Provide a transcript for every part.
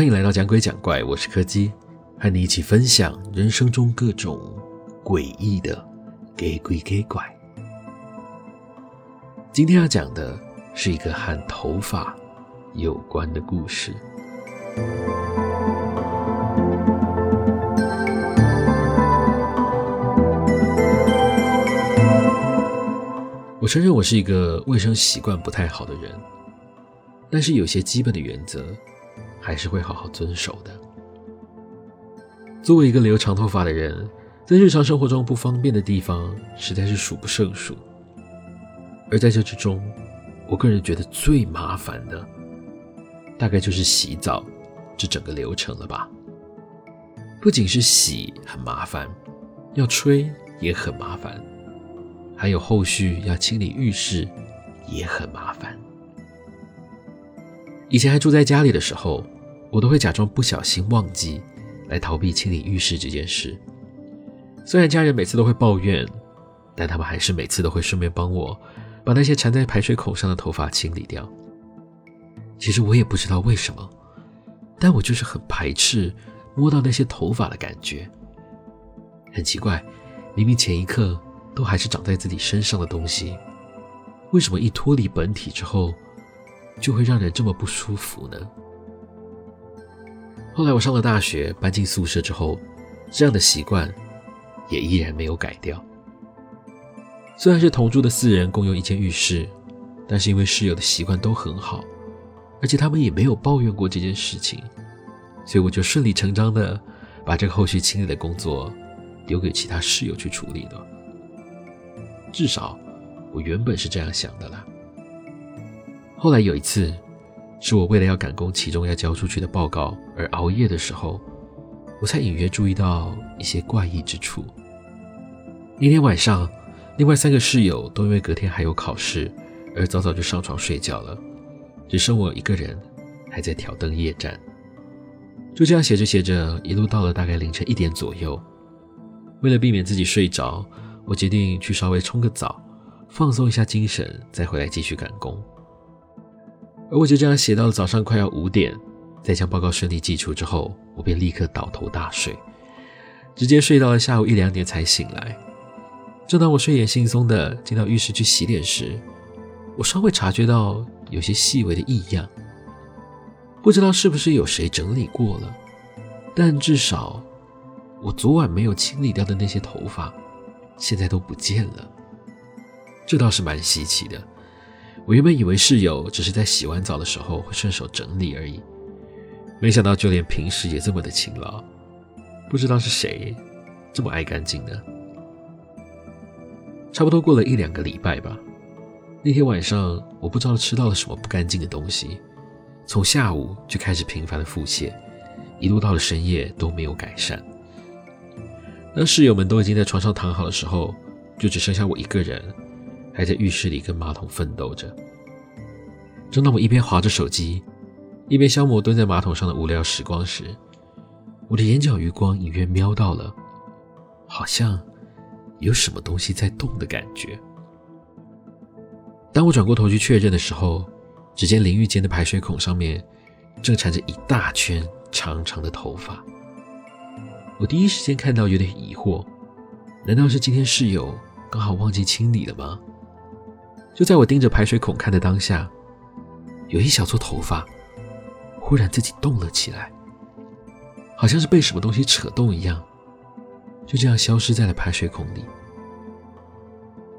欢迎来到讲鬼讲怪，我是柯基，和你一起分享人生中各种诡异的给鬼给怪。今天要讲的是一个和头发有关的故事。我承认我是一个卫生习惯不太好的人，但是有些基本的原则还是会好好遵守的。作为一个留长头发的人，在日常生活中不方便的地方实在是数不胜数。而在这之中，我个人觉得最麻烦的，大概就是洗澡这整个流程了吧。不仅是洗很麻烦，要吹也很麻烦。还有后续要清理浴室，也很麻烦。以前还住在家里的时候，我都会假装不小心忘记，来逃避清理浴室这件事。虽然家人每次都会抱怨，但他们还是每次都会顺便帮我把那些缠在排水口上的头发清理掉。其实我也不知道为什么，但我就是很排斥摸到那些头发的感觉。很奇怪，明明前一刻。都还是长在自己身上的东西，为什么一脱离本体之后，就会让人这么不舒服呢？后来我上了大学，搬进宿舍之后，这样的习惯也依然没有改掉。虽然是同住的四人共用一间浴室，但是因为室友的习惯都很好，而且他们也没有抱怨过这件事情，所以我就顺理成章的把这个后续清理的工作留给其他室友去处理了。至少，我原本是这样想的啦。后来有一次，是我为了要赶工期中要交出去的报告而熬夜的时候，我才隐约注意到一些怪异之处。那天晚上，另外三个室友都因为隔天还有考试，而早早就上床睡觉了，只剩我一个人还在挑灯夜战。就这样写着写着，一路到了大概凌晨一点左右。为了避免自己睡着，我决定去稍微冲个澡，放松一下精神，再回来继续赶工。而我就这样写到了早上快要五点，在将报告顺利寄出之后，我便立刻倒头大睡，直接睡到了下午一两点才醒来。正当我睡眼惺忪的进到浴室去洗脸时，我稍微察觉到有些细微的异样，不知道是不是有谁整理过了，但至少我昨晚没有清理掉的那些头发。现在都不见了，这倒是蛮稀奇的。我原本以为室友只是在洗完澡的时候会顺手整理而已，没想到就连平时也这么的勤劳。不知道是谁这么爱干净呢？差不多过了一两个礼拜吧。那天晚上，我不知道吃到了什么不干净的东西，从下午就开始频繁的腹泻，一路到了深夜都没有改善。当室友们都已经在床上躺好的时候，就只剩下我一个人，还在浴室里跟马桶奋斗着。正当我一边划着手机，一边消磨蹲在马桶上的无聊时光时，我的眼角余光隐约瞄到了，好像有什么东西在动的感觉。当我转过头去确认的时候，只见淋浴间的排水孔上面正缠着一大圈长长的头发。我第一时间看到，有点疑惑，难道是今天室友刚好忘记清理了吗？就在我盯着排水孔看的当下，有一小撮头发忽然自己动了起来，好像是被什么东西扯动一样，就这样消失在了排水孔里。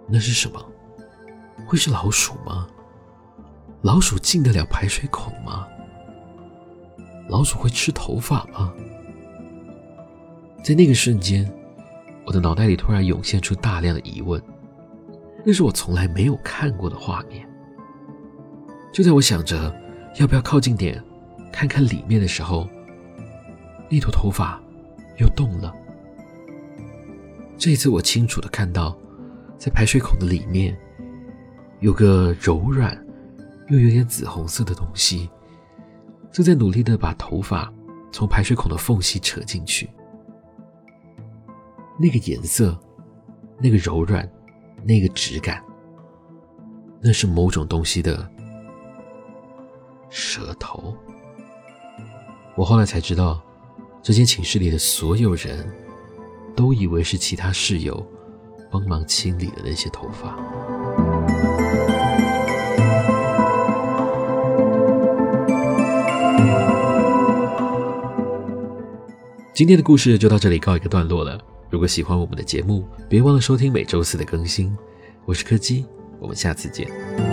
那是什么？会是老鼠吗？老鼠进得了排水孔吗？老鼠会吃头发吗？在那个瞬间，我的脑袋里突然涌现出大量的疑问，那是我从来没有看过的画面。就在我想着要不要靠近点看看里面的时候，那坨头发又动了。这一次我清楚的看到，在排水孔的里面有个柔软又有点紫红色的东西，正在努力的把头发从排水孔的缝隙扯进去。那个颜色，那个柔软，那个质感，那是某种东西的舌头。我后来才知道，这间寝室里的所有人都以为是其他室友帮忙清理的那些头发。今天的故事就到这里告一个段落了。如果喜欢我们的节目，别忘了收听每周四的更新。我是柯基，我们下次见。